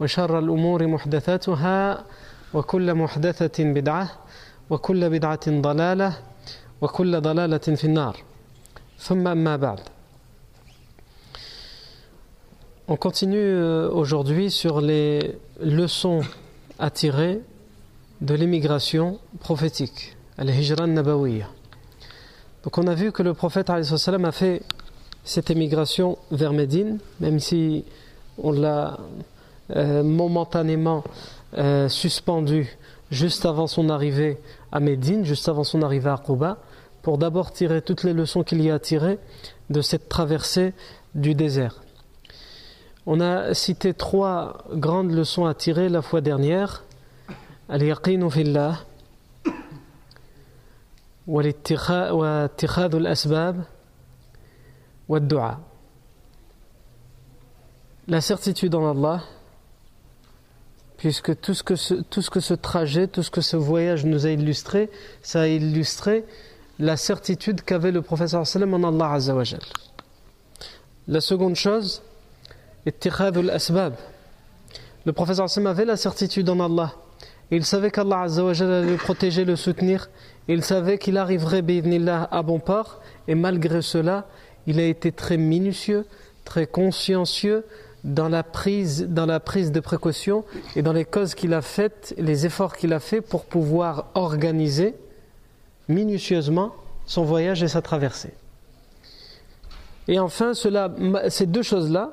وشر الأمور محدثاتها وكل محدثة بدعة وكل بدعة ضلالة وكل ضلالة في النار ثم أما بعد On continue aujourd'hui sur les leçons à tirer de l'immigration prophétique, al-Hijran Nabawiyya. Donc on a vu que le prophète a fait cette émigration vers Médine, même si on l'a euh, momentanément euh, suspendu juste avant son arrivée à Médine, juste avant son arrivée à Quba, pour d'abord tirer toutes les leçons qu'il y a à tirer de cette traversée du désert. On a cité trois grandes leçons à tirer la fois dernière al-yaqinu fillah واتخاذ الأسباب والدعاء La certitude en Allah puisque tout ce, que ce, tout ce que ce trajet, tout ce que ce voyage nous a illustré, ça a illustré la certitude qu'avait le professeur sallam en Allah Azzawajal. La seconde chose, asbab. Le professeur sallam avait la certitude en Allah. il savait qu'Allah Azzawajal allait le protéger, le soutenir. il savait qu'il arriverait à bon port. Et malgré cela, il a été très minutieux, très consciencieux dans la prise, dans la prise de précaution et dans les causes qu'il a faites, les efforts qu'il a fait pour pouvoir organiser minutieusement son voyage et sa traversée. Et enfin, cela, ces deux choses-là,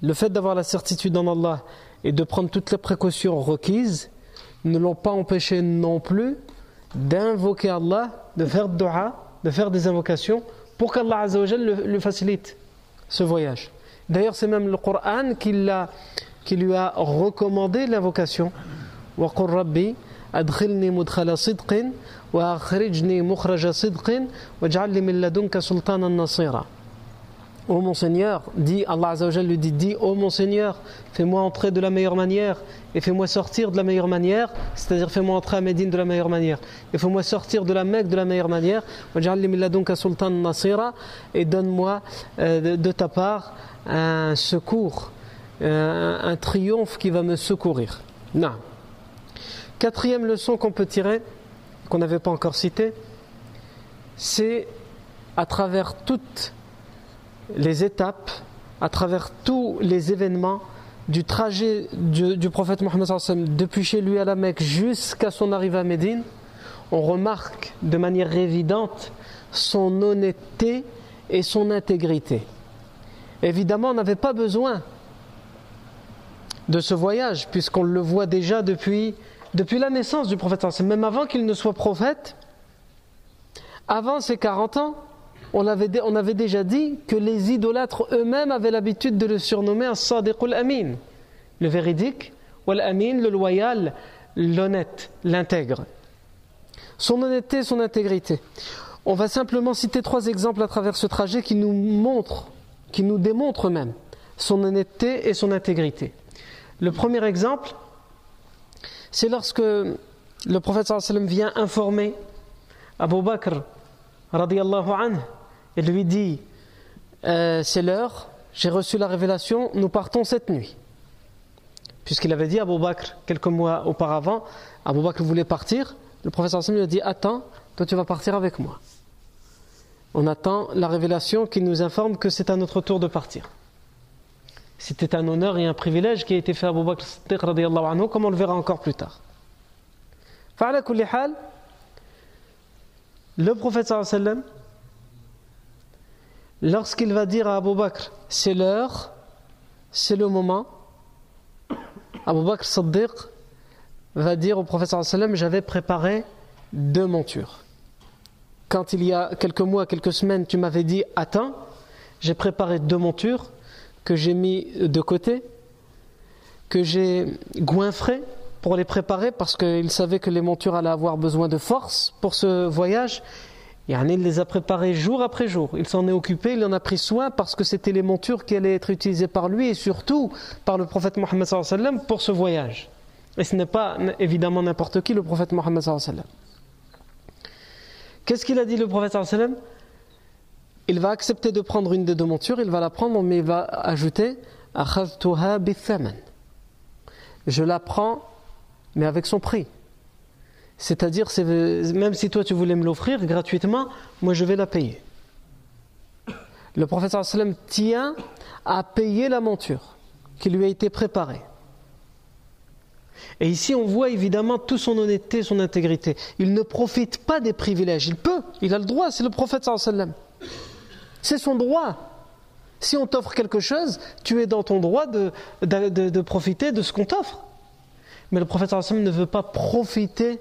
le fait d'avoir la certitude en Allah et de prendre toutes les précautions requises, ne l'ont pas empêché non plus d'invoquer Allah, de faire dua, de faire des invocations pour qu'Allah le facilite ce voyage. D'ailleurs, c'est même le Coran qui, qui lui a recommandé l'invocation. وَقُلْ رَبِّي أَدْخِلْنِي مُدْخَلَ صِدْقٍ وَأَخْرِجْنِي مُخْرَجَ صِدْقٍ وَاجْعَلْ لِي مِن لَدُنْكَ سُلْطَانًا نَصِيرًا Ô mon Seigneur, dit Allah Azzawajal lui dit, dit Ô mon Seigneur, fais-moi entrer de la meilleure manière et fais-moi sortir de la meilleure manière, c'est-à-dire fais-moi entrer à Médine de la meilleure manière et fais-moi sortir de la Mecque de la meilleure manière, et donne-moi euh, de ta part un secours, un, triomphe qui va me secourir. Non. Quatrième leçon qu'on peut tirer, qu'on n'avait pas encore citée, c'est à travers toutes les étapes, à travers tous les événements du trajet du, prophète Mohammed depuis chez lui à la Mecque jusqu'à son arrivée à Médine, on remarque de manière évidente son honnêteté et son intégrité. Évidemment, on n'avait pas besoin de ce voyage, puisqu'on le voit déjà depuis, depuis la naissance du prophète. Même avant qu'il ne soit prophète, avant ses 40 ans, on avait, déjà dit que les idolâtres eux-mêmes avaient l'habitude de le surnommer un Sadiqul Amin, le véridique, ou l'amin, le loyal, l'honnête, l'intègre. Son honnêteté, son intégrité. On va simplement citer trois exemples à travers ce trajet qui nous montrent qui nous démontre même son honnêteté et son intégrité. Le premier exemple, c'est lorsque le prophète sallam vient informer Abu Bakr radiallahu anhu et lui dit euh, c'est l'heure, j'ai reçu la révélation, nous partons cette nuit. Puisqu'il avait dit à Abu Bakr quelques mois auparavant, Abu Bakr voulait partir, le prophète sallam lui a dit attends, toi tu vas partir avec moi. On attend la révélation qui nous informe que c'est à notre tour de partir. C'était un honneur et un privilège qui a été fait à Abu Bakr anhu, comme on le verra encore plus tard. Le prophète sallam, lorsqu'il va dire à Abu Bakr, c'est l'heure, c'est le moment, Abu Bakr Siddiq va dire au sallam, j'avais préparé deux montures. Quand il y a quelques mois, quelques semaines, tu m'avais dit, attends, j'ai préparé deux montures que j'ai mis de côté, que j'ai goinfré pour les préparer parce qu'il savait que les montures allaient avoir besoin de force pour ce voyage. Et il les a préparées jour après jour. Il s'en est occupé, il en a pris soin parce que c'était les montures qui allaient être utilisées par lui et surtout par le prophète Mohammed pour ce voyage. Et ce n'est pas évidemment n'importe qui, le prophète Mohammed. Qu'est-ce qu'il a dit le prophète Il va accepter de prendre une des deux montures, il va la prendre, mais il va ajouter Je la prends mais avec son prix. C'est-à-dire, même si toi tu voulais me l'offrir gratuitement, moi je vais la payer. Le prophète sallam tient à payer la monture qui lui a été préparée. Et ici, on voit évidemment toute son honnêteté, son intégrité. Il ne profite pas des privilèges. Il peut, il a le droit, c'est le prophète sallam. C'est son droit. Si on t'offre quelque chose, tu es dans ton droit de, de profiter de ce qu'on t'offre. Mais le prophète ne veut pas profiter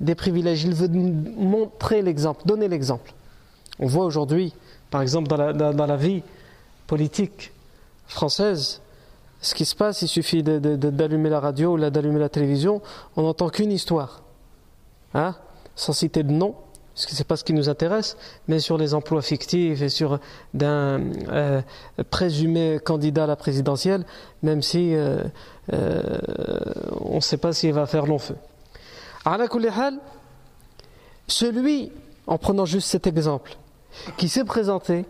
des privilèges, il veut montrer l'exemple, donner l'exemple. On voit aujourd'hui, par exemple, dans la, vie politique française, ce qui se passe, il suffit d'allumer la radio ou d'allumer la télévision, on n'entend qu'une histoire. Hein Sans citer de nom, parce que ce n'est pas ce qui nous intéresse, mais sur les emplois fictifs et sur d'un euh, présumé candidat à la présidentielle, même si euh, euh, on ne sait pas s'il va faire long feu. Celui, en prenant juste cet exemple, qui s'est présenté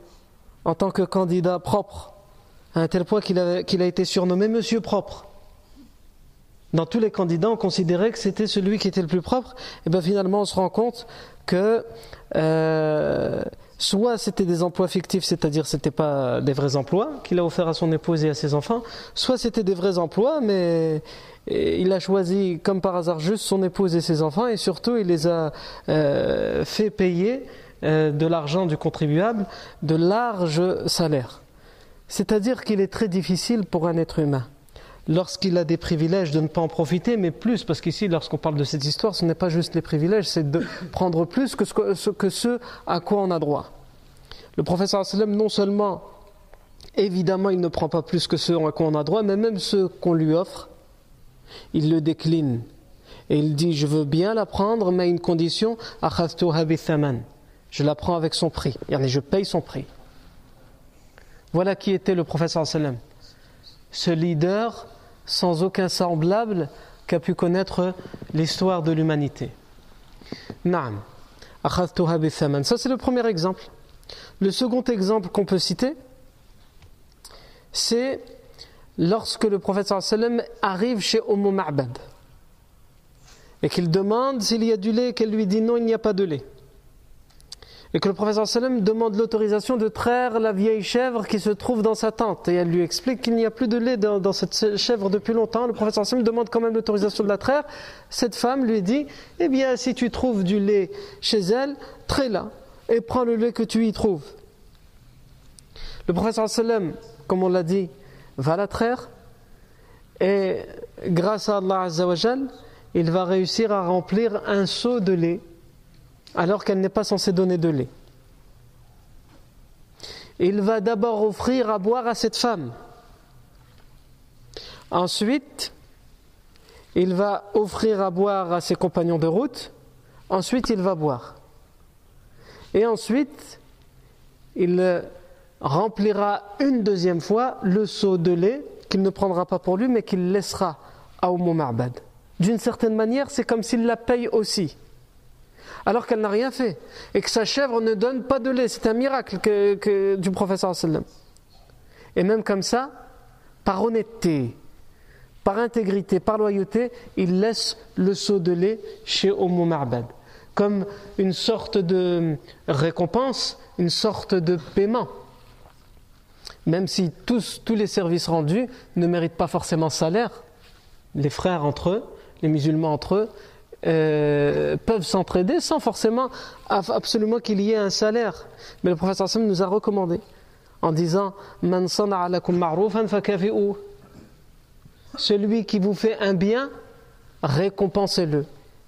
en tant que candidat propre, à un tel point qu'il a, été surnommé Monsieur Propre, dans tous les candidats, on considérait que c'était celui qui était le plus propre. Et bien finalement, on se rend compte que euh, soit c'était des emplois fictifs, c'est-à-dire c'était pas des vrais emplois qu'il a offert à son épouse et à ses enfants, soit c'était des vrais emplois, mais il a choisi comme par hasard juste son épouse et ses enfants, et surtout il les a euh, fait payer euh, de l'argent du contribuable, de larges salaires. C'est-à-dire qu'il est très difficile pour un être humain lorsqu'il a des privilèges, de ne pas en profiter, mais plus, parce qu'ici, lorsqu'on parle de cette histoire, ce n'est pas juste les privilèges, c'est de prendre plus que ce, que à quoi on a droit. Le professeur sallam, non seulement, évidemment, il ne prend pas plus que ce à quoi on a droit, mais même ce qu'on lui offre, il le décline. Et il dit, je veux bien la prendre, mais à une condition, je la prends avec son prix, je paye son prix. Voilà qui était le professeur sallam. Ce leader sans aucun semblable qu'a pu connaître l'histoire de l'humanité. Ça, c'est le premier exemple. Le second exemple qu'on peut citer, c'est lorsque le prophète sallam arrive chez Umm Ma'bad et qu'il demande s'il y a du lait, qu'elle lui dit non, il n'y a pas de lait et que le professeur sallam demande l'autorisation de traire la vieille chèvre qui se trouve dans sa tente. Et elle lui explique qu'il n'y a plus de lait dans, cette chèvre depuis longtemps. Le professeur sallam demande quand même l'autorisation de la traire. Cette femme lui dit, eh bien, si tu trouves du lait chez elle, traite-la et prends le lait que tu y trouves. Le professeur sallam, comme on l'a dit, va la traire et grâce à Allah il va réussir à remplir un seau de lait alors qu'elle n'est pas censée donner de lait. Il va d'abord offrir à boire à cette femme. Ensuite, il va offrir à boire à ses compagnons de route. Ensuite, il va boire. Et ensuite, il remplira une deuxième fois le seau de lait qu'il ne prendra pas pour lui, mais qu'il laissera à Umm Ma'bad. d'une certaine manière, c'est comme s'il la paye aussi. Alors qu'elle n'a rien fait. Et que sa chèvre ne donne pas de lait. C'est un miracle que, du professeur. Et même comme ça, par honnêteté, par intégrité, par loyauté, il laisse le seau de lait chez Omo Ma'bad. Comme une sorte de récompense, une sorte de paiement. Même si tous, tous les services rendus ne méritent pas forcément salaire, les frères entre eux, les musulmans entre eux, euh, peuvent s'entraider sans forcément absolument qu'il y ait un salaire. Mais le professeur Sam nous a recommandé en disant Celui qui vous fait un bien, récompensez-le,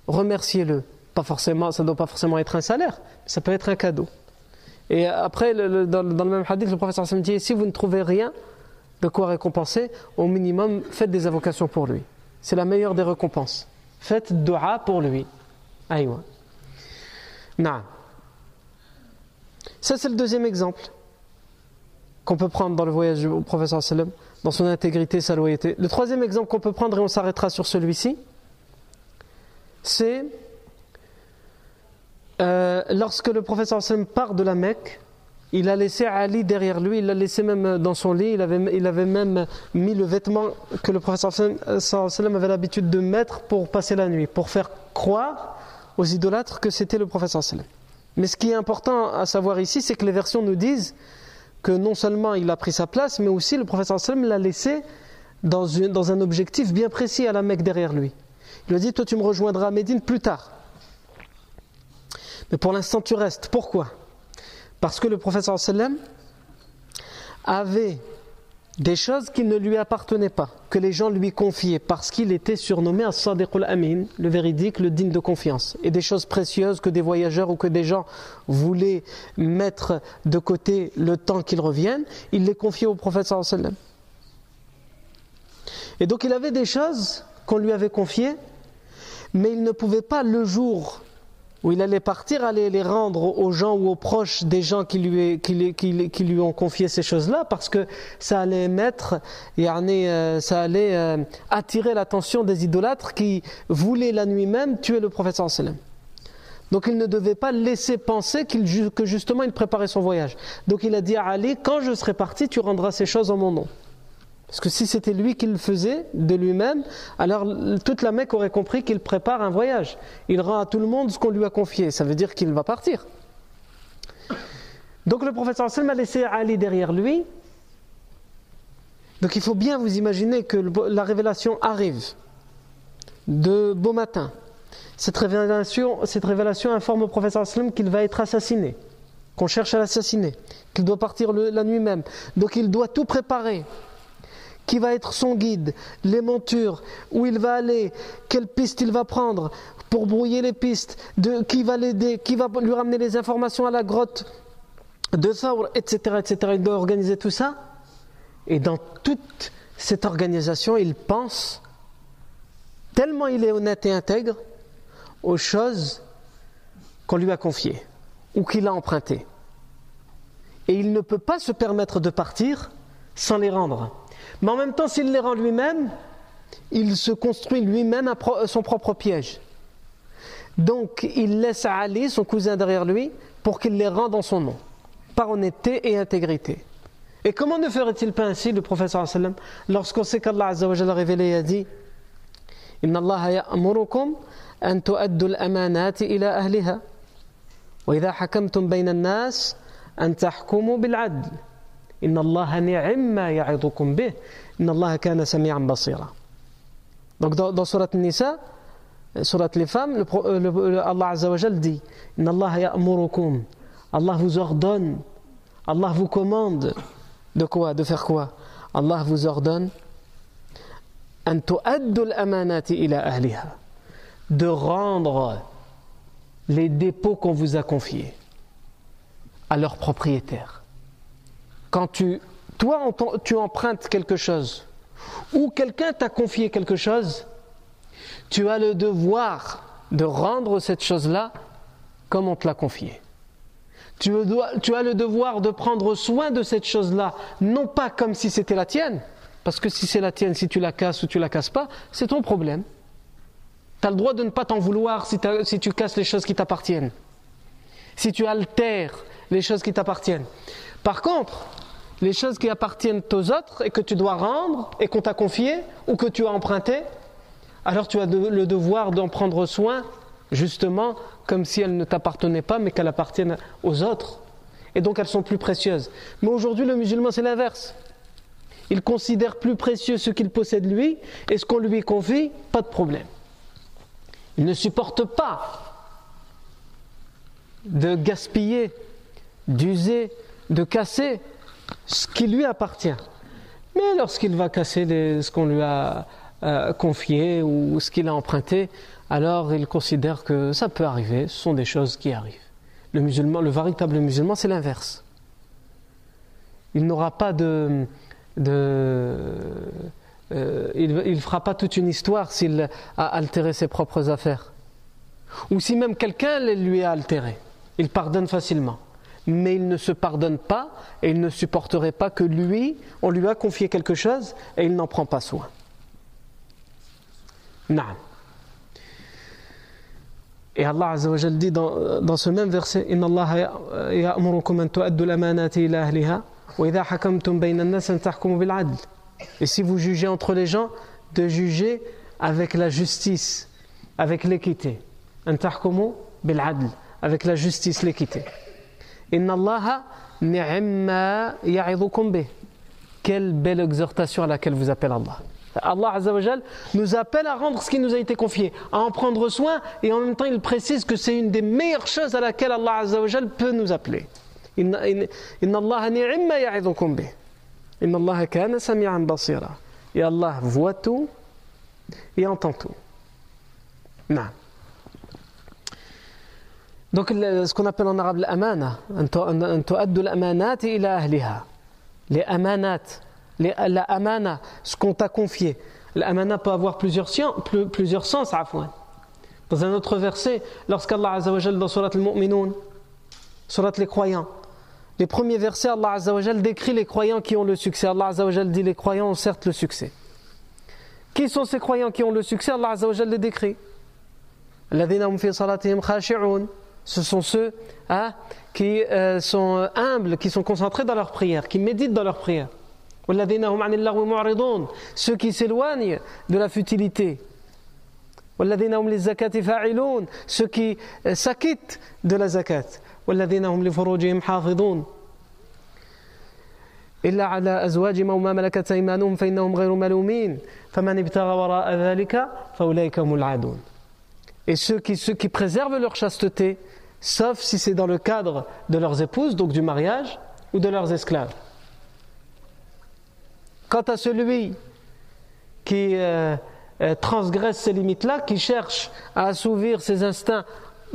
remerciez-le. Pas forcément, ça ne doit pas forcément être un salaire, ça peut être un cadeau. Et après, dans, le même hadith, le professeur Sam dit si vous ne trouvez rien de quoi récompenser, au minimum, faites des invocations pour lui. C'est la meilleure des récompenses. Faites dua pour lui. Aïwa. Ça, c'est le deuxième exemple qu'on peut prendre dans le voyage du professeur sallam, dans son intégrité, sa loyauté. Le troisième exemple qu'on peut prendre, et on s'arrêtera sur celui-ci, c'est euh, lorsque le professeur sallam part de la Mecque, il a laissé Ali derrière lui, il l'a laissé même dans son lit, il avait, même mis le vêtement que le professeur avait l'habitude de mettre pour passer la nuit, pour faire croire aux idolâtres que c'était le professeur. Mais ce qui est important à savoir ici, c'est que les versions nous disent que non seulement il a pris sa place, mais aussi le professeur sallam l'a laissé dans, dans un objectif bien précis à la Mecque derrière lui. Il lui a dit, toi tu me rejoindras à Médine plus tard. Mais pour l'instant tu restes. Pourquoi? Parce que le professeur sallam avait des choses qui ne lui appartenaient pas, que les gens lui confiaient, parce qu'il était surnommé As-Sadiq amin le véridique, le digne de confiance. Et des choses précieuses que des voyageurs ou que des gens voulaient mettre de côté le temps qu'ils reviennent, il les confiait au professeur sallam. Et donc il avait des choses qu'on lui avait confiées, mais il ne pouvait pas le jour où il allait partir, aller les rendre aux gens ou aux proches des gens qui lui, ont confié ces choses-là, parce que ça allait mettre, euh, ça allait euh, attirer l'attention des idolâtres qui voulaient la nuit même tuer le prophète sallam. Donc il ne devait pas laisser penser que justement il préparait son voyage. Donc il a dit à Ali, quand je serai parti, tu rendras ces choses en mon nom. Parce que si c'était lui qui le faisait de lui-même, alors toute la Mecque aurait compris qu'il prépare un voyage. Il rend à tout le monde ce qu'on lui a confié. Ça veut dire qu'il va partir. Donc le professeur Sallam a laissé Ali derrière lui. Donc il faut bien vous imaginer que la révélation arrive de beau matin. Cette révélation, cette révélation informe au professeur Sallam qu'il va être assassiné, qu'on cherche à l'assassiner, qu'il doit partir la nuit même. Donc il doit tout préparer qui va être son guide, les montures, où il va aller, quelle piste il va prendre pour brouiller les pistes, qui va l'aider, qui va lui ramener les informations à la grotte de Thawr, etc., etc. Il doit organiser tout ça. Et dans toute cette organisation, il pense, tellement il est honnête et intègre, aux choses qu'on lui a confiées ou qu'il a empruntées. Et il ne peut pas se permettre de partir sans les rendre. Mais en même temps, s'il les rend lui-même, il se construit lui-même son propre piège. Donc, il laisse Ali, son cousin derrière lui, pour qu'il les rende en son nom, par honnêteté et intégrité. Et comment ne ferait-il pas ainsi, le professeur sallam, lorsqu'on sait qu'Allah a révélé et a dit Inna Allah ya'murukum an tu'addu al-amanati ila ahliha wa idha hakamtum bayna an-nas an bil-'adl donc dans, dans Surat Nisa, Surat les femmes, le, le, Allah Azzawajal dit Allah Allah vous ordonne, Allah vous commande de quoi? De faire quoi? Allah vous ordonne de rendre les dépôts qu'on vous a confiés à leurs propriétaires quand tu, toi, tu empruntes quelque chose, ou quelqu'un t'a confié quelque chose, tu as le devoir de rendre cette chose-là comme on te l'a confié. Tu, as le devoir de prendre soin de cette chose-là, non pas comme si c'était la tienne, parce que si c'est la tienne, si tu la casses ou tu la casses pas, c'est ton problème. Tu as le droit de ne pas t'en vouloir si, tu casses les choses qui t'appartiennent. Si tu altères les choses qui t'appartiennent. Par contre, les choses qui appartiennent aux autres et que tu dois rendre et qu'on t'a confié ou que tu as emprunté, alors tu as le devoir d'en prendre soin, justement, comme si elles ne t'appartenaient pas, mais qu'elles appartiennent aux autres. Et donc elles sont plus précieuses. Mais aujourd'hui, le musulman, c'est l'inverse. Il considère plus précieux ce qu'il possède lui, et ce qu'on lui confie, pas de problème. Il ne supporte pas de gaspiller, d'user, de casser ce qui lui appartient. Mais lorsqu'il va casser ce qu'on lui a euh, confié ou ce qu'il a emprunté, alors il considère que ça peut arriver, ce sont des choses qui arrivent. Le musulman, le véritable musulman, c'est l'inverse. Il n'aura pas de, euh, il ne fera pas toute une histoire s'il a altéré ses propres affaires. Ou si même quelqu'un lui a altéré. Il pardonne facilement. Mais il ne se pardonne pas et il ne supporterait pas que lui, on lui a confié quelque chose et il n'en prend pas soin. Et Allah Azza wa dit dans, dans ce même verset Inna Allah ya'murukum an tu'addu al-amanati ila wa idha hakamtum bayna an-nas an bil 'adl. Et si vous jugez entre les gens, de juger avec la justice, avec l'équité. An tahkumu bil 'adl, avec la justice, l'équité. Allah ni'ma ya'idukum bih. Quelle belle exhortation à laquelle vous appelle Allah. Allah nous appelle à rendre ce qui nous a été confié, à en prendre soin et en même temps il précise que c'est une des meilleures choses à laquelle Allah peut nous appeler. Et Allah voit tout et entend tout. Non. Donc ce qu'on appelle en arabe l'amana. Les amanat, la amana, ce qu'on t'a confié. L'amana peut avoir plusieurs, plusieurs sens, afouan. Dans un autre verset, lorsqu'Allah Azzawajal dans Surat al-Mu'minun, Surat les croyants, les premiers versets, Allah Azzawajal décrit les croyants qui ont le succès. Allah Azzawajal dit les croyants ont certes le succès. Qui sont ces croyants qui ont le succès? Allah Azzawajal les décrit. Ce sont ceux hein, qui euh, sont humbles, qui sont concentrés dans leur prière, qui méditent dans leur prière. Ceux qui s'éloignent de la futilité. Ceux qui euh, s'acquittent de la zakat. إلا على أزواجهم أو ما ملكت أيمانهم فإنهم غير ملومين فمن ابتغى وراء ذلك فأولئك هم العادون et ceux qui, ceux qui préservent leur chasteté, sauf si c'est dans le cadre de leurs épouses, donc du mariage, ou de leurs esclaves. Quant à celui qui euh, euh, transgresse ces limites-là, qui cherche à assouvir ses instincts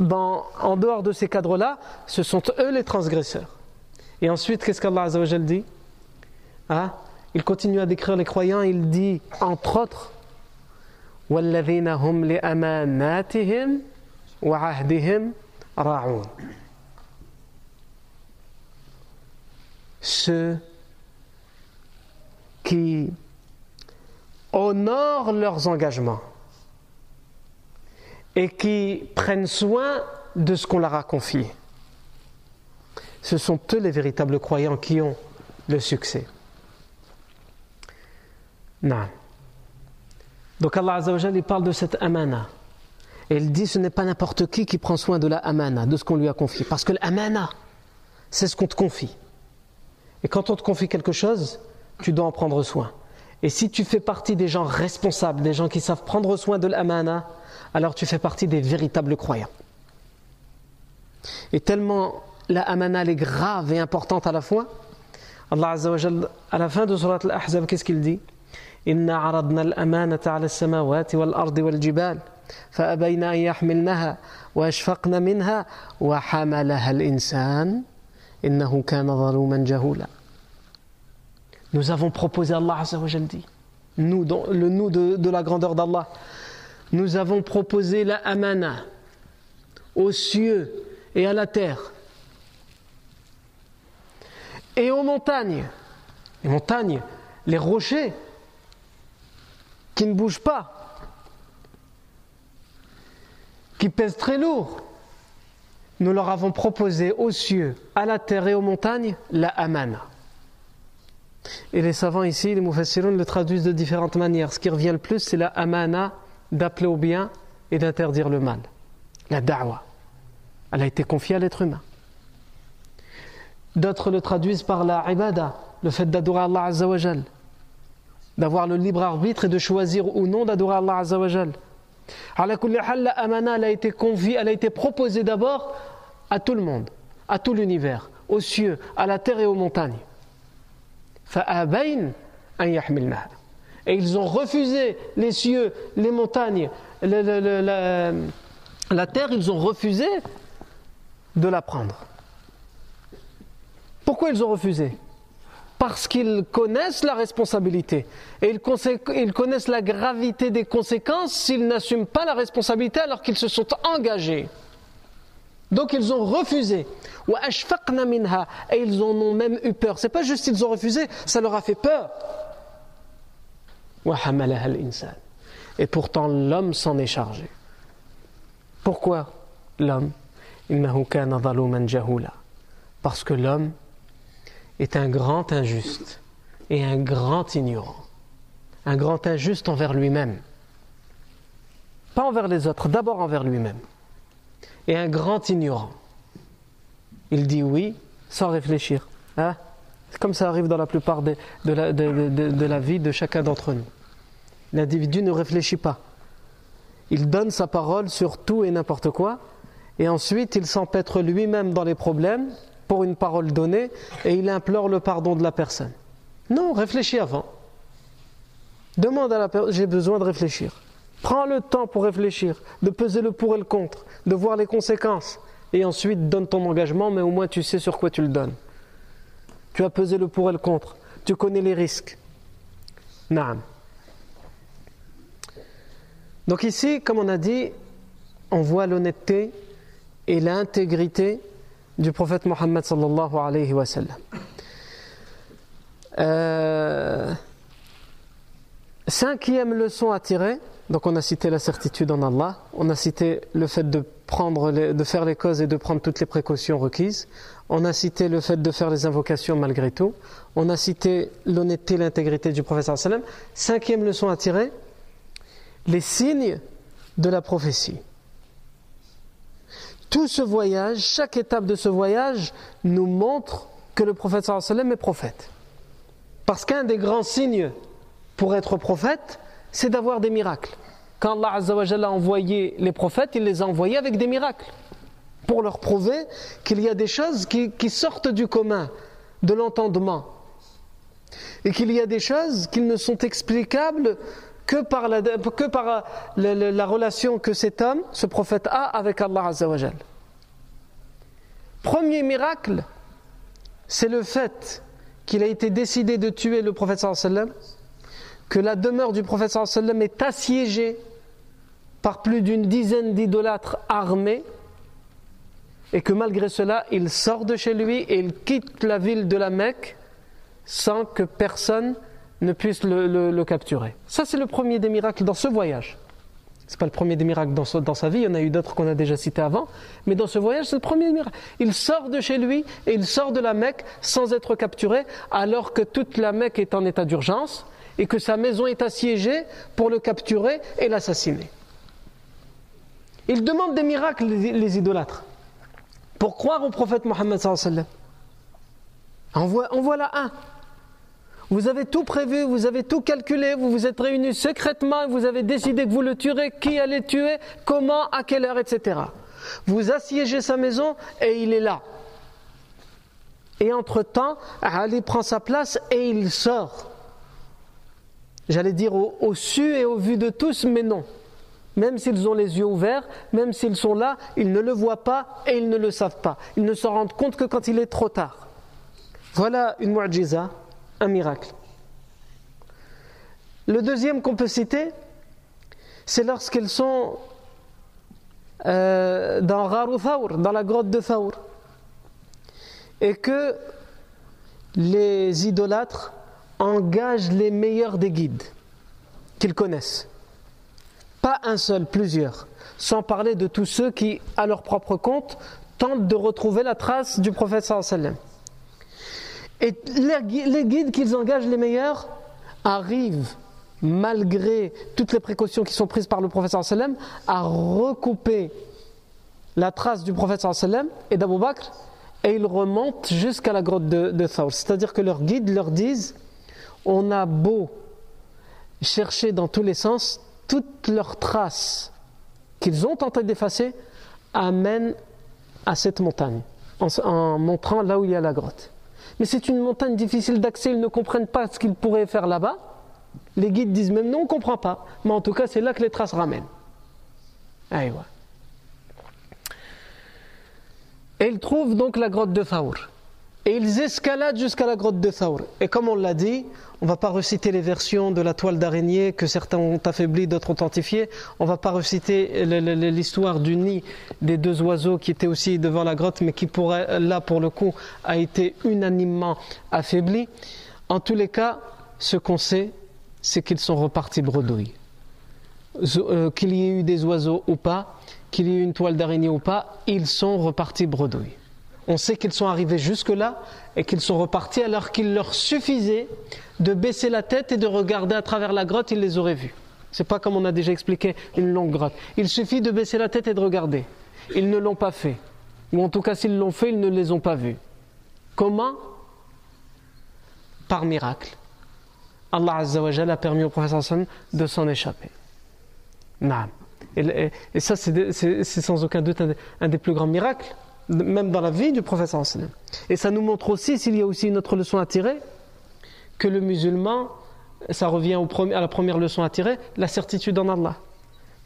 en dehors de ces cadres-là, ce sont eux les transgresseurs. Et ensuite, qu'est-ce qu'Allah dit? Hein? Il continue à décrire les croyants, il dit, entre autres, ceux qui honorent leurs engagements et qui prennent soin de ce qu'on leur a confié. Ce sont eux les véritables croyants qui ont le succès. Non. Donc Allah Azzawajal, il parle de cette amana. Et il dit ce n'est pas n'importe qui qui prend soin de la amana, de ce qu'on lui a confié. Parce que l'amana, c'est ce qu'on te confie. Et quand on te confie quelque chose, tu dois en prendre soin. Et si tu fais partie des gens responsables, des gens qui savent prendre soin de l'amana, alors tu fais partie des véritables croyants. Et tellement la amana est grave et importante à la fois, Allah Azza wa à la fin de Surat Al-Ahzab, qu'est-ce qu'il dit? Inna aradna al-amanata ala samawati wal-ardi wal-jibal فأبينا أن يحملنها وأشفقن منها وحملها الإنسان إنه كان ظلوما جهولا Nous avons proposé Allah dit. Nous, dans le nous de, la grandeur d'Allah. Nous avons proposé la amana aux cieux et à la terre. Et aux montagnes. Les montagnes, les rochers qui ne bougent pas. qui pèsent très lourd. Nous leur avons proposé aux cieux, à la terre et aux montagnes la amana. Et les savants ici, les mufassirun, le traduisent de différentes manières. Ce qui revient le plus, c'est la amana d'appeler au bien et d'interdire le mal. La da'wa. Elle a été confiée à l'être humain. D'autres le traduisent par la ibada, le fait d'adorer Allah Azzawajal, d'avoir le libre arbitre et de choisir ou non d'adorer Allah Azzawajal. La amana, elle a été confiée, elle a été proposée d'abord à tout le monde, à tout l'univers, aux cieux, à la terre et aux montagnes. Et ils ont refusé les cieux, les montagnes, la terre, ils ont refusé de la prendre. Pourquoi ils ont refusé? Parce qu'ils connaissent la responsabilité et ils, connaissent la gravité des conséquences s'ils n'assument pas la responsabilité alors qu'ils se sont engagés. Donc ils ont refusé. Et ils en ont même eu peur. C'est pas juste qu'ils ont refusé, ça leur a fait peur. Et pourtant l'homme s'en est chargé. Pourquoi l'homme? Parce que l'homme est un grand injuste et un grand ignorant. Un grand injuste envers lui-même. Pas envers les autres, d'abord envers lui-même. Et un grand ignorant. Il dit oui sans réfléchir. Hein? Comme ça arrive dans la plupart de, la, de la vie de chacun d'entre nous. L'individu ne réfléchit pas. Il donne sa parole sur tout et n'importe quoi, et ensuite il s'empêtre lui-même dans les problèmes pour une parole donnée et il implore le pardon de la personne. Non, réfléchis avant. Demande à la personne, j'ai besoin de réfléchir. Prends le temps pour réfléchir, de peser le pour et le contre, de voir les conséquences. Et ensuite, donne ton engagement, mais au moins tu sais sur quoi tu le donnes. Tu as pesé le pour et le contre. Tu connais les risques. Naam. Donc ici, comme on a dit, on voit l'honnêteté et l'intégrité du prophète Mohammed. Euh, cinquième leçon à tirer, donc on a cité la certitude en Allah, on a cité le fait de, prendre de faire les causes et de prendre toutes les précautions requises, on a cité le fait de faire les invocations malgré tout, on a cité l'honnêteté et l'intégrité du prophète sallallahu. Cinquième leçon à tirer, les signes de la prophétie tout ce voyage, chaque étape de ce voyage nous montre que le prophète sallam est prophète. Parce qu'un des grands signes pour être prophète, c'est d'avoir des miracles. Quand Allah a envoyé les prophètes, il les a envoyés avec des miracles. Pour leur prouver qu'il y a des choses qui, sortent du commun, de l'entendement. Et qu'il y a des choses qui ne sont explicables que par, la, que par la, relation que cet homme, ce prophète a avec Allah Azzawajal. Premier miracle, c'est le fait qu'il a été décidé de tuer le prophète sallam, que la demeure du prophète sallam est assiégée par plus d'une dizaine d'idolâtres armés et que malgré cela, il sort de chez lui et il quitte la ville de la Mecque sans que personne ne puisse le, capturer. Ça, c'est le premier des miracles dans ce voyage. Ce n'est pas le premier des miracles dans, sa vie, il y en a eu d'autres qu'on a déjà cités avant, mais dans ce voyage, c'est le premier miracle. Il sort de chez lui et il sort de la Mecque sans être capturé, alors que toute la Mecque est en état d'urgence et que sa maison est assiégée pour le capturer et l'assassiner. Il demande des miracles, les, idolâtres, pour croire au prophète Mohammed. En, en voilà un. Vous avez tout prévu, vous avez tout calculé, vous vous êtes réunis secrètement et vous avez décidé que vous le tuerez, qui allait tuer, comment, à quelle heure, etc. Vous assiégez sa maison et il est là. Et entre-temps, Ali prend sa place et il sort. J'allais dire au, au, su et au vu de tous, mais non. Même s'ils ont les yeux ouverts, même s'ils sont là, ils ne le voient pas et ils ne le savent pas. Ils ne s'en rendent compte que quand il est trop tard. Voilà une mu'jiza un miracle. Le deuxième qu'on peut citer, c'est lorsqu'ils sont euh, dans dans la grotte de Thawr, et que les idolâtres engagent les meilleurs des guides qu'ils connaissent. Pas un seul, plusieurs. Sans parler de tous ceux qui, à leur propre compte, tentent de retrouver la trace du prophète sallam. Et les guides qu'ils engagent les meilleurs arrivent, malgré toutes les précautions qui sont prises par le prophète sallam, à recouper la trace du prophète sallam et d'Abu Bakr et ils remontent jusqu'à la grotte de, de C'est-à-dire que leurs guides leur disent on a beau chercher dans tous les sens, toutes leurs traces qu'ils ont tenté d'effacer amènent à cette montagne, en, montrant là où il y a la grotte. Mais c'est une montagne difficile d'accès, ils ne comprennent pas ce qu'ils pourraient faire là-bas. Les guides disent même non, on ne comprend pas. Mais en tout cas, c'est là que les traces ramènent. Et ils trouvent donc la grotte de Thaour. Et ils escaladent jusqu'à la grotte de Thaour. Et comme on l'a dit, on ne va pas reciter les versions de la toile d'araignée que certains ont affaibli, d'autres authentifiées. On ne va pas reciter l'histoire du nid des deux oiseaux qui étaient aussi devant la grotte, mais qui pourrait, là pour le coup a été unanimement affaibli. En tous les cas, ce qu'on sait, c'est qu'ils sont repartis bredouilles. Qu'il y ait eu des oiseaux ou pas, qu'il y ait eu une toile d'araignée ou pas, ils sont repartis bredouilles. On sait qu'ils sont arrivés jusque-là et qu'ils sont repartis alors qu'il leur suffisait de baisser la tête et de regarder à travers la grotte, ils les auraient vus. C'est pas comme on a déjà expliqué une longue grotte. Il suffit de baisser la tête et de regarder. Ils ne l'ont pas fait. Ou en tout cas, s'ils l'ont fait, ils ne les ont pas vus. Comment? Par miracle. Allah a permis au professeur de s'en échapper. Naam. Et, ça, c'est sans aucun doute un, des plus grands miracles, même dans la vie du professeur. Et ça nous montre aussi, s'il y a aussi une autre leçon à tirer, que le musulman, ça revient au premier, à la première leçon à tirer, la certitude en Allah.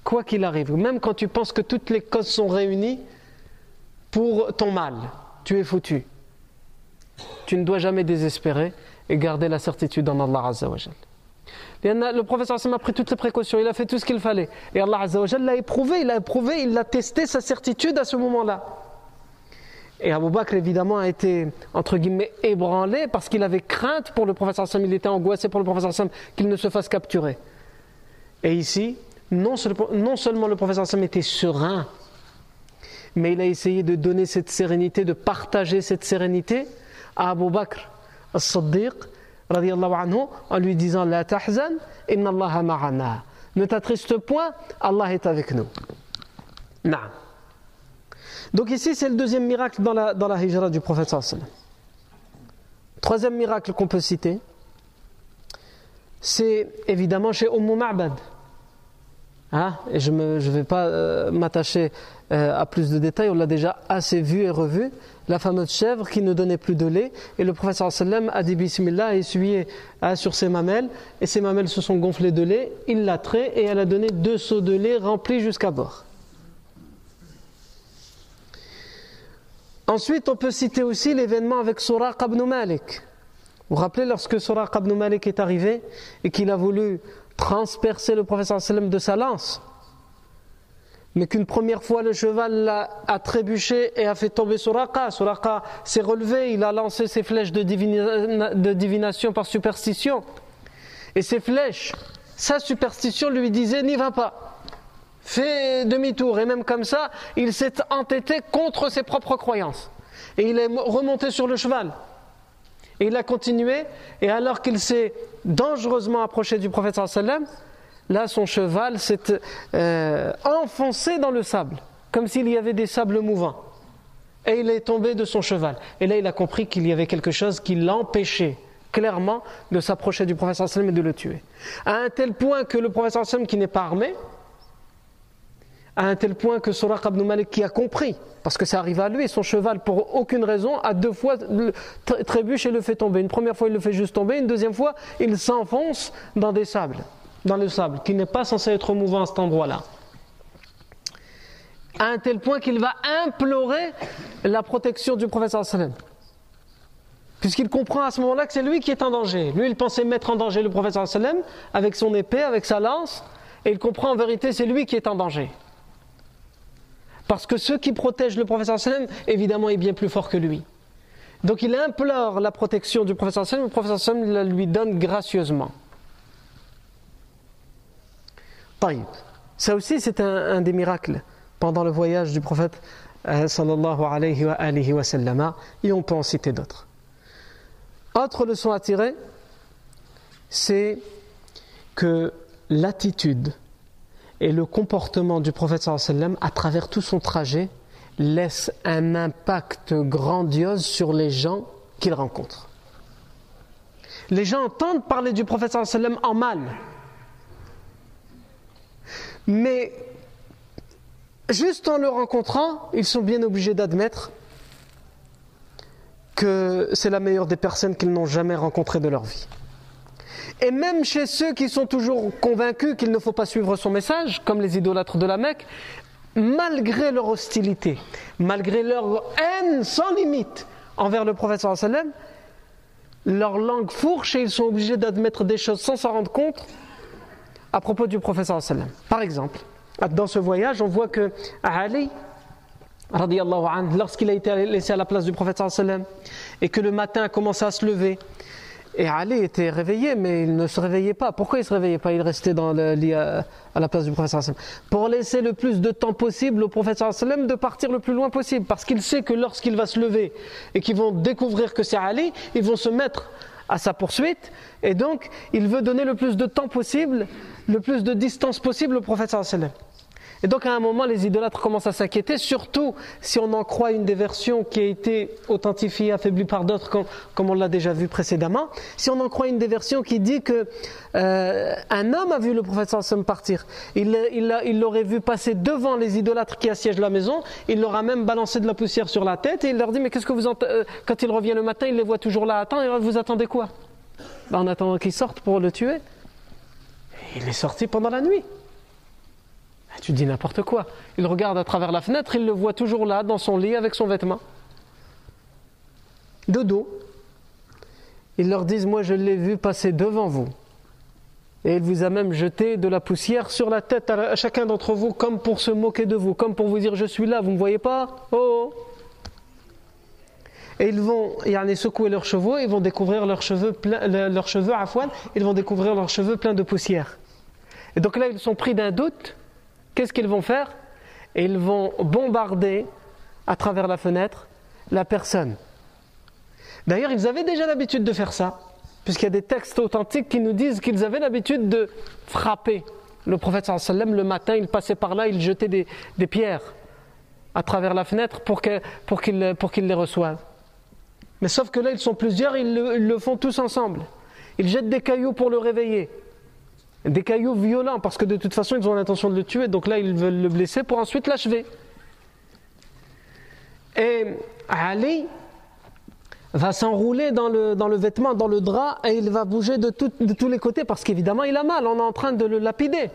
Quoi qu'il arrive, même quand tu penses que toutes les causes sont réunies pour ton mal, tu es foutu. Tu ne dois jamais désespérer et garder la certitude en Allah. Le professeur Hassan a pris toutes les précautions, il a fait tout ce qu'il fallait. Et Allah Azzawajal l'a éprouvé, il l'a éprouvé, il a testé sa certitude à ce moment-là. Et Abu Bakr, évidemment, a été, entre guillemets, ébranlé parce qu'il avait crainte pour le professeur Hassan, il était angoissé pour le professeur Hassan qu'il ne se fasse capturer. Et ici, non, seulement le professeur Hassan était serein, mais il a essayé de donner cette sérénité, de partager cette sérénité à Abu Bakr as-Siddiq anhu, en lui disant La tahzan, inna Allah ma'ana. Ne t'attriste point, Allah est avec nous. Donc ici, c'est le deuxième miracle dans la, dans la hijra du prophète sallallahu Troisième miracle qu'on peut citer, c'est évidemment chez Umm Ma'bad. Hein? Et je ne je vais pas euh, m'attacher euh, à plus de détails, on l'a déjà assez vu et revu. La fameuse chèvre qui ne donnait plus de lait, et le professeur sallam a dit essuyé hein, sur ses mamelles, et ses mamelles se sont gonflées de lait, il l'a trait, et elle a donné deux seaux de lait remplis jusqu'à bord. Ensuite, on peut citer aussi l'événement avec Suraq ibn Malik. Vous vous rappelez lorsque Suraq ibn Malik est arrivé et qu'il a voulu transpercer le professeur sallam de sa lance? Mais qu'une première fois le cheval a, trébuché et a fait tomber Suraka. Suraka s'est relevé, il a lancé ses flèches de, divination par superstition. Et ces flèches, sa superstition lui disait n'y va pas. Fais demi-tour. Et même comme ça, il s'est entêté contre ses propres croyances. Et il est remonté sur le cheval. Et il a continué. Et alors qu'il s'est dangereusement approché du prophète sallam, là son cheval s'est euh, enfoncé dans le sable, comme s'il y avait des sables mouvants. Et il est tombé de son cheval. Et là il a compris qu'il y avait quelque chose qui l'empêchait clairement de s'approcher du professeur sallam et de le tuer. À un tel point que le professeur sallam qui n'est pas armé, à un tel point que Suraq ibn qui a compris, parce que ça arrive à lui, son cheval pour aucune raison a deux fois trébuche et le fait tomber. Une première fois il le fait juste tomber, une deuxième fois il s'enfonce dans des sables dans le sable, qui n'est pas censé être mouvant à cet endroit-là. À un tel point qu'il va implorer la protection du professeur sallam. Puisqu'il comprend à ce moment-là que c'est lui qui est en danger. Lui, il pensait mettre en danger le professeur sallam avec son épée, avec sa lance, et il comprend en vérité c'est lui qui est en danger. Parce que ceux qui protègent le professeur sallam, évidemment, est bien plus fort que lui. Donc il implore la protection du professeur sallam, le professeur sallam la lui donne gracieusement. Ça aussi, c'est un, des miracles pendant le voyage du prophète euh, sallallahu alayhi wa, alayhi wa sallam, et on peut en citer d'autres. Autre leçon à tirer, c'est que l'attitude et le comportement du prophète sallam à travers tout son trajet laisse un impact grandiose sur les gens qu'il rencontre. Les gens entendent parler du prophète sallam en mal. Mais juste en le rencontrant, ils sont bien obligés d'admettre que c'est la meilleure des personnes qu'ils n'ont jamais rencontrées de leur vie. Et même chez ceux qui sont toujours convaincus qu'il ne faut pas suivre son message, comme les idolâtres de la Mecque, malgré leur hostilité, malgré leur haine sans limite envers le prophète sallam, leur langue fourche et ils sont obligés d'admettre des choses sans s'en rendre compte à propos du prophète sallam. Par exemple, dans ce voyage, on voit que Ali, lorsqu'il a été laissé à la place du prophète sallam, et que le matin a commencé à se lever, et Ali était réveillé, mais il ne se réveillait pas. Pourquoi il ne se réveillait pas? Il restait dans le lit à, la place du sallam Pour laisser le plus de temps possible au sallam de partir le plus loin possible. Parce qu'il sait que lorsqu'il va se lever et qu'ils vont découvrir que c'est Ali, ils vont se mettre à sa poursuite. Et donc, il veut donner le plus de temps possible, le plus de distance possible au prophète sallam. Et donc à un moment, les idolâtres commencent à s'inquiéter, surtout si on en croit une des versions qui a été authentifiée, affaiblie par d'autres, comme, on l'a déjà vu précédemment. Si on en croit une des versions qui dit que euh, un homme a vu le prophète sallam partir, il l'aurait vu passer devant les idolâtres qui assiègent la maison, il leur a même balancé de la poussière sur la tête et il leur dit mais qu'est-ce que vous euh, quand il revient le matin, il les voit toujours là attends, et vous attendez quoi? Ben, En attendant qu'ils sortent pour le tuer. Il est sorti pendant la nuit. Ah, tu dis n'importe quoi. Il regarde à travers la fenêtre, il le voit toujours là, dans son lit, avec son vêtement. De dos. Ils leur disent Moi, je l'ai vu passer devant vous. Et il vous a même jeté de la poussière sur la tête à chacun d'entre vous, comme pour se moquer de vous, comme pour vous dire Je suis là, vous ne me voyez pas? Oh, oh. Et ils vont y aller secouer leurs cheveux, ils vont découvrir leurs cheveux, leurs cheveux à foine, ils vont découvrir leurs cheveux pleins de poussière. Et donc là, ils sont pris d'un doute qu'est-ce qu'ils vont faire? Ils vont bombarder à travers la fenêtre la personne. D'ailleurs, ils avaient déjà l'habitude de faire ça, puisqu'il y a des textes authentiques qui nous disent qu'ils avaient l'habitude de frapper. Le prophète sallam, le matin, il passait par là, il jetait des, pierres à travers la fenêtre pour qu'il les reçoive. Mais sauf que là, ils sont plusieurs, ils le font tous ensemble. Ils jettent des cailloux pour le réveiller. Des cailloux violents, parce que de toute façon, ils ont l'intention de le tuer, donc là, ils veulent le blesser pour ensuite l'achever. Et Ali va s'enrouler dans le, vêtement, dans le drap, et il va bouger de, de tous les côtés, parce qu'évidemment, il a mal, on est en train de le lapider.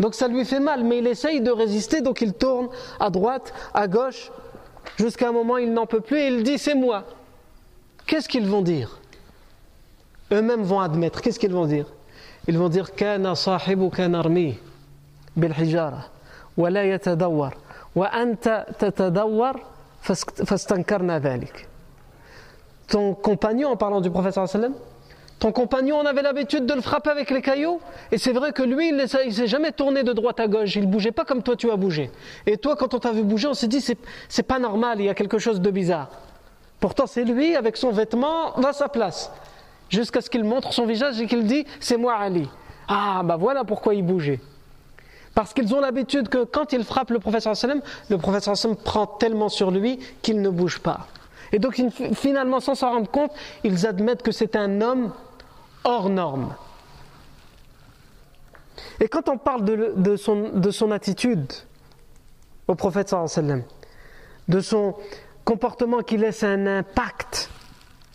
Donc ça lui fait mal, mais il essaye de résister, donc il tourne à droite, à gauche, jusqu'à un moment, il n'en peut plus, et il dit, c'est moi. Qu'est-ce qu'ils vont dire? Eux-mêmes vont admettre, qu'est-ce qu'ils vont dire? Ils vont dire Ton compagnon en parlant du prophète sallam ton compagnon, on avait l'habitude de le frapper avec les cailloux, et c'est vrai que lui, il ne s'est jamais tourné de droite à gauche, il ne bougeait pas comme toi tu as bougé. Et toi, quand on t'a vu bouger, on s'est dit, c'est pas normal, il y a quelque chose de bizarre. Pourtant, c'est lui, avec son vêtement, dans sa place jusqu'à ce qu'il montre son visage et qu'il dit C'est moi Ali. Ah, bah voilà pourquoi il bougeait. Parce qu'ils ont l'habitude que quand il frappe le professeur sallam, le professeur sallam prend tellement sur lui qu'il ne bouge pas. Et donc finalement, sans s'en rendre compte, ils admettent que c'est un homme hors norme. Et quand on parle de, son, de son, attitude au prophète sallam, de son comportement qui laisse un impact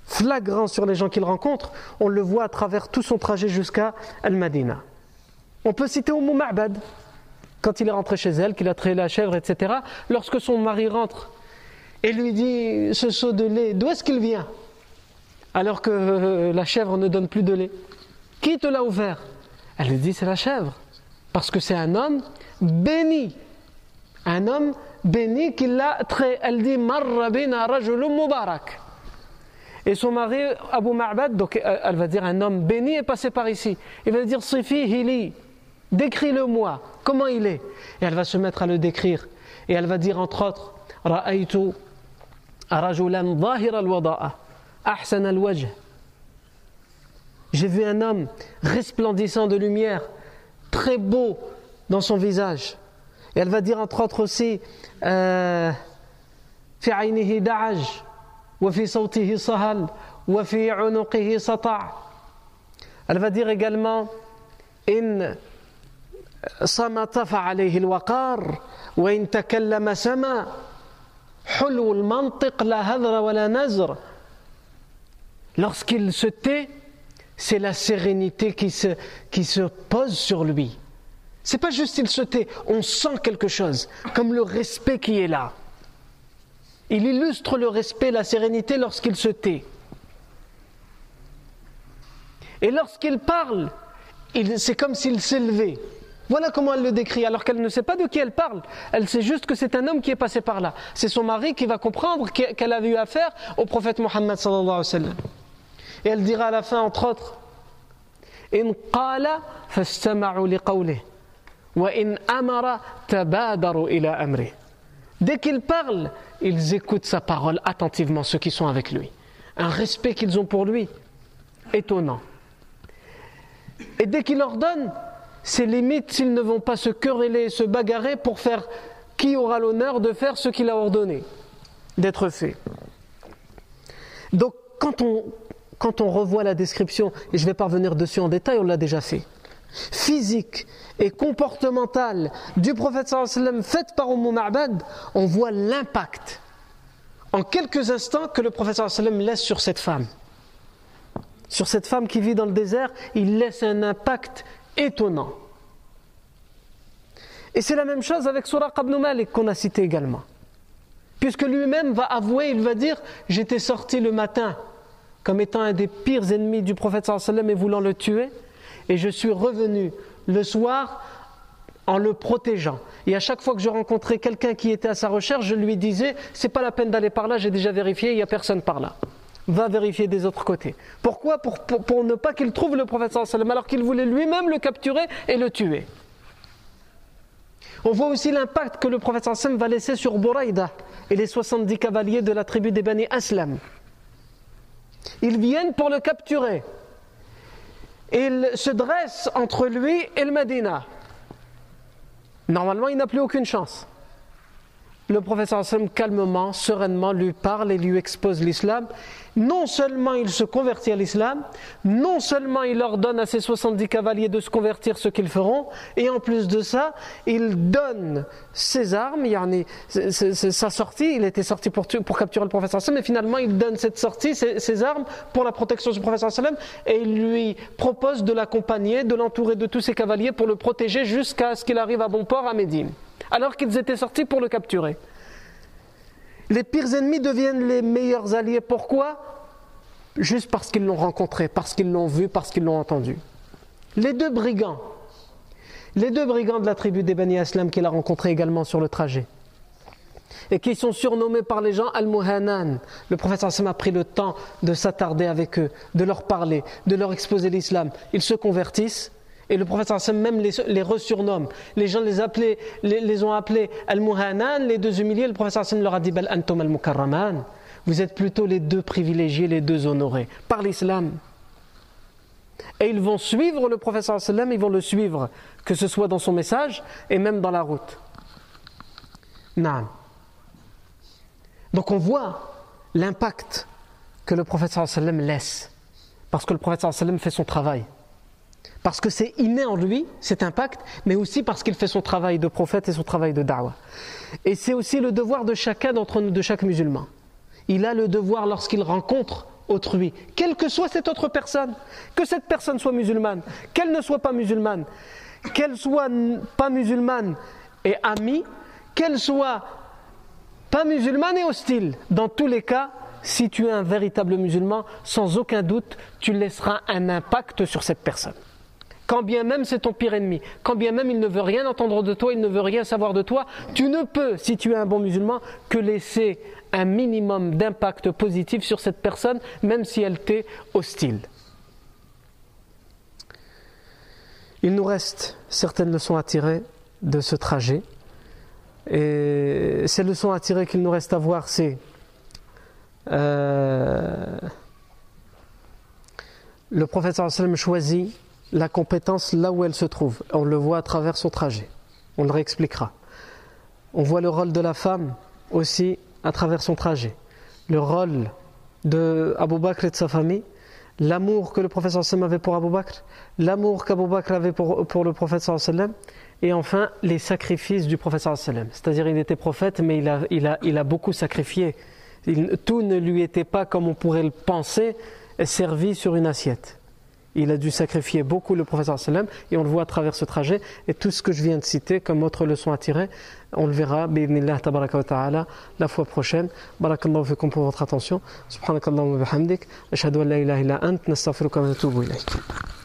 flagrant sur les gens qu'il rencontre, on le voit à travers tout son trajet jusqu'à Al-Madina. On peut citer Umm Ma'bad, quand il est rentré chez elle, qu'il a traité la chèvre, etc. Lorsque son mari rentre et lui dit ce seau de lait, d'où est-ce qu'il vient? Alors que euh, la chèvre ne donne plus de lait. Qui te l'a ouvert Elle lui dit c'est la chèvre. Parce que c'est un homme béni. Un homme béni qui l'a trait. Elle dit Marra bina rajulun mubarak. Et son mari, Abu Ma'bad, donc euh, elle va dire un homme béni est passé par ici. Il va dire Sifi Hili, décris-le-moi, comment il est Et elle va se mettre à le décrire. Et elle va dire entre autres J'ai vu un homme resplendissant de lumière, très beau dans son visage. Et elle va dire entre autres aussi euh, elle va dire également إن صمت فعليه الوقار وإن تكلم سما حلو المنطق لا هذر ولا نزر Lorsqu'il se tait, c'est la sérénité qui se, qui se pose sur lui. C'est pas juste il se tait, on sent quelque chose, comme le respect qui est là. Il illustre le respect, la sérénité lorsqu'il se tait. Et lorsqu'il parle, c'est comme s'il s'élevait. Voilà comment elle le décrit, alors qu'elle ne sait pas de qui elle parle. Elle sait juste que c'est un homme qui est passé par là. C'est son mari qui va comprendre qu'elle a eu affaire au prophète Mohammed. Et elle dira à la fin, entre autres, In qala wa in amara ila amri. Dès qu'il parle, ils écoutent sa parole attentivement, ceux qui sont avec lui. Un respect qu'ils ont pour lui, étonnant. Et dès qu'il ordonne, c'est limite s'ils ne vont pas se quereller, se bagarrer pour faire qui aura l'honneur de faire ce qu'il a ordonné d'être fait. Donc quand on, quand on revoit la description, et je vais pas revenir dessus en détail, on l'a déjà fait, physique et comportementale du prophète sallam faite par Umm Ma'bad, on voit l'impact en quelques instants que le prophète sallam laisse sur cette femme sur cette femme qui vit dans le désert, il laisse un impact étonnant. Et c'est la même chose avec Suraq ibn Malik qu'on a cité également. Puisque lui-même va avouer, il va dire J'étais sorti le matin comme étant un des pires ennemis du prophète sallam et voulant le tuer, et je suis revenu le soir en le protégeant. Et à chaque fois que je rencontrais quelqu'un qui était à sa recherche, je lui disais C'est pas la peine d'aller par là, j'ai déjà vérifié, il n'y a personne par là va vérifier des autres côtés. Pourquoi? Pour, ne pas qu'il trouve le prophète alors qu'il voulait lui-même le capturer et le tuer. On voit aussi l'impact que le prophète va laisser sur Bouraïda et les 70 cavaliers de la tribu des Bani Aslam. Ils viennent pour le capturer. Ils se dressent entre lui et le Medina. Normalement, il n'a plus aucune chance le professeur sallam calmement, sereinement lui parle et lui expose l'islam. Non seulement il se convertit à l'islam, non seulement il ordonne à ses 70 cavaliers de se convertir ce qu'ils feront, et en plus de ça, il donne ses armes, c'est sa sortie, il était sorti pour, capturer le professeur sallam, et finalement il donne cette sortie, ses, armes, pour la protection du professeur sallam, et il lui propose de l'accompagner, de l'entourer de tous ses cavaliers pour le protéger jusqu'à ce qu'il arrive à bon port à Médine alors qu'ils étaient sortis pour le capturer. Les pires ennemis deviennent les meilleurs alliés. Pourquoi? Juste parce qu'ils l'ont rencontré, parce qu'ils l'ont vu, parce qu'ils l'ont entendu. Les deux brigands, les deux brigands de la tribu des Bani Aslam qu'il a rencontrés également sur le trajet, et qui sont surnommés par les gens Al-Muhanan. Le prophète Hassan a pris le temps de s'attarder avec eux, de leur parler, de leur exposer l'islam. Ils se convertissent et le prophète même les, les resurnomme. Les gens les, appelaient, les, ont appelés Al-Muhanan, les deux humiliés. Le prophète leur a dit Bal Al-Mukarraman. Vous êtes plutôt les deux privilégiés, les deux honorés, par l'islam. Et ils vont suivre le prophète ils vont le suivre, que ce soit dans son message et même dans la route. Donc on voit l'impact que le prophète laisse, parce que le prophète fait son travail parce que c'est inné en lui, cet impact, mais aussi parce qu'il fait son travail de prophète et son travail de da'wah. Et c'est aussi le devoir de chacun d'entre nous, de chaque musulman. Il a le devoir lorsqu'il rencontre autrui, quelle que soit cette autre personne, que cette personne soit musulmane, qu'elle ne soit pas musulmane, qu'elle soit pas musulmane et amie, qu'elle soit pas musulmane et hostile. Dans tous les cas, si tu es un véritable musulman, sans aucun doute, tu laisseras un impact sur cette personne quand bien même c'est ton pire ennemi, quand bien même il ne veut rien entendre de toi, il ne veut rien savoir de toi, tu ne peux, si tu es un bon musulman, que laisser un minimum d'impact positif sur cette personne, même si elle t'est hostile. Il nous reste certaines leçons à tirer de ce trajet. Et ces leçons à tirer qu'il nous reste à voir, c'est euh, le prophète sallam choisit la compétence là où elle se trouve. On le voit à travers son trajet. On le réexpliquera. On voit le rôle de la femme aussi à travers son trajet. Le rôle de Abu Bakr et de sa famille, l'amour que le prophète sallam avait pour Abu Bakr, l'amour qu'Abu Bakr avait pour, pour le prophète sallam, et enfin, les sacrifices du prophète C'est-à-dire, il était prophète, mais il a, il a, il a beaucoup sacrifié. tout ne lui était pas, comme on pourrait le penser, servi sur une assiette. Il a dû sacrifier beaucoup le prophète et on le voit à travers ce trajet. Et tout ce que je viens de citer comme autre leçon à tirer, on le verra, ta'ala, la fois prochaine. Barakallahu fikum pour votre attention. Subhanakallahu wa bihamdik. Ashhadu an la ilaha illa ant, nastaghfiruka wa natubu ilayk.